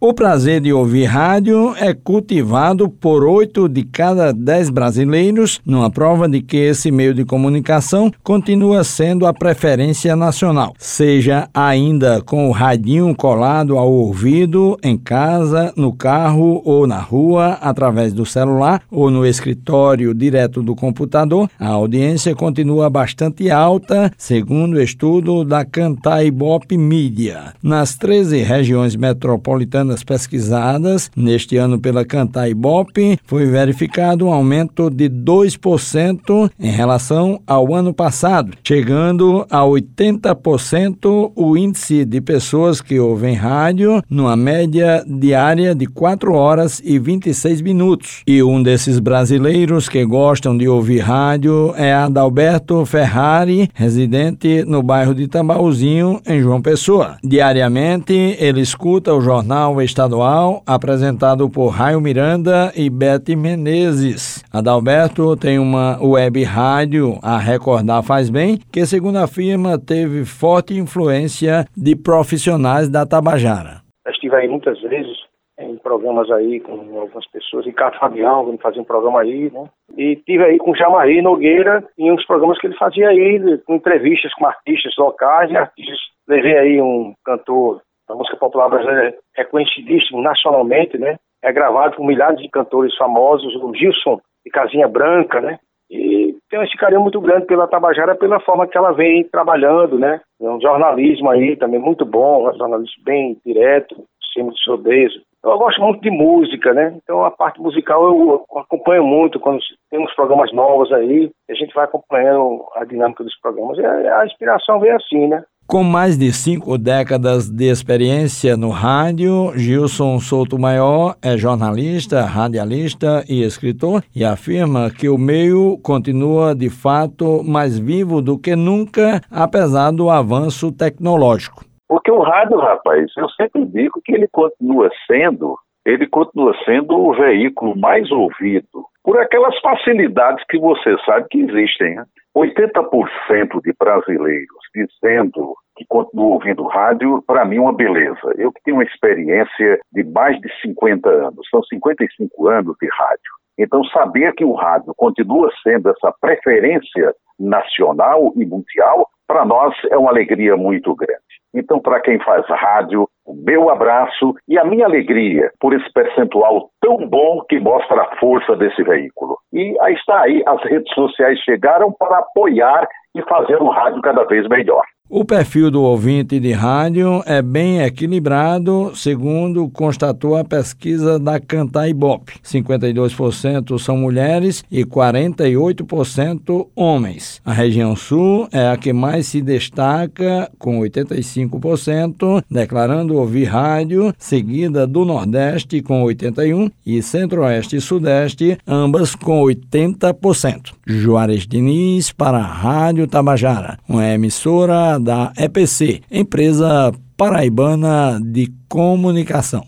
O prazer de ouvir rádio é cultivado por oito de cada dez brasileiros, numa prova de que esse meio de comunicação continua sendo a preferência nacional, seja ainda com o radinho colado ao ouvido, em casa, no carro ou na rua, através do celular ou no escritório direto do computador, a audiência continua bastante alta, segundo o estudo da Cantar Ibope Mídia. Nas 13 regiões metropolitanas pesquisadas neste ano pela Cantar Ibope, foi verificado um aumento de 2% em relação ao ano passado, chegando a 80% o índice de pessoas que ouvem rádio numa média diária de 4 horas e 26 minutos. E um desses brasileiros que gostam de ouvir rádio é Adalberto Ferrari, residente no bairro de Tambaúzinho, em João Pessoa. Diariamente, ele escuta o jornal estadual, apresentado por Raio Miranda e Bete Menezes. Adalberto tem uma web rádio, a Recordar Faz Bem, que, segundo a firma, teve forte influência de profissionais da Tabajara. Eu estive aí muitas vezes em programas aí com algumas pessoas, Ricardo Fabião, que fazia um programa aí, né? E tive aí com Jamari Nogueira em uns programas que ele fazia aí, com entrevistas com artistas locais e artistas. Levei aí um cantor a música popular brasileira é conhecidíssimo nacionalmente, né? É gravado por milhares de cantores famosos, o Gilson de Casinha Branca, né? E tem esse carinho muito grande pela Tabajara, pela forma que ela vem trabalhando, né? É um jornalismo aí também muito bom, um jornalismo bem direto, sem muito sobejo. Eu gosto muito de música, né? Então a parte musical eu acompanho muito quando temos programas novos aí, a gente vai acompanhando a dinâmica dos programas. E a inspiração vem assim, né? Com mais de cinco décadas de experiência no rádio, Gilson Souto Maior é jornalista, radialista e escritor e afirma que o meio continua de fato mais vivo do que nunca, apesar do avanço tecnológico. Porque o rádio, rapaz, eu sempre digo que ele continua sendo, ele continua sendo o veículo mais ouvido por aquelas facilidades que você sabe que existem. Né? 80% de brasileiros dizendo que continuam ouvindo rádio, para mim, é uma beleza. Eu que tenho uma experiência de mais de 50 anos, são 55 anos de rádio. Então, saber que o rádio continua sendo essa preferência nacional e mundial, para nós é uma alegria muito grande. Então, para quem faz rádio, o meu abraço e a minha alegria por esse percentual tão bom que mostra a força desse veículo. E aí está aí, as redes sociais chegaram para apoiar e fazer o rádio cada vez melhor. O perfil do ouvinte de rádio é bem equilibrado, segundo constatou a pesquisa da Cantar Ibope. 52% são mulheres e 48% homens. A região sul é a que mais se destaca, com 85%, declarando ouvir rádio, seguida do Nordeste com 81% e Centro-Oeste e Sudeste, ambas com 80%. Juarez Diniz para a Rádio Tabajara, uma emissora da EPC, empresa paraibana de comunicação.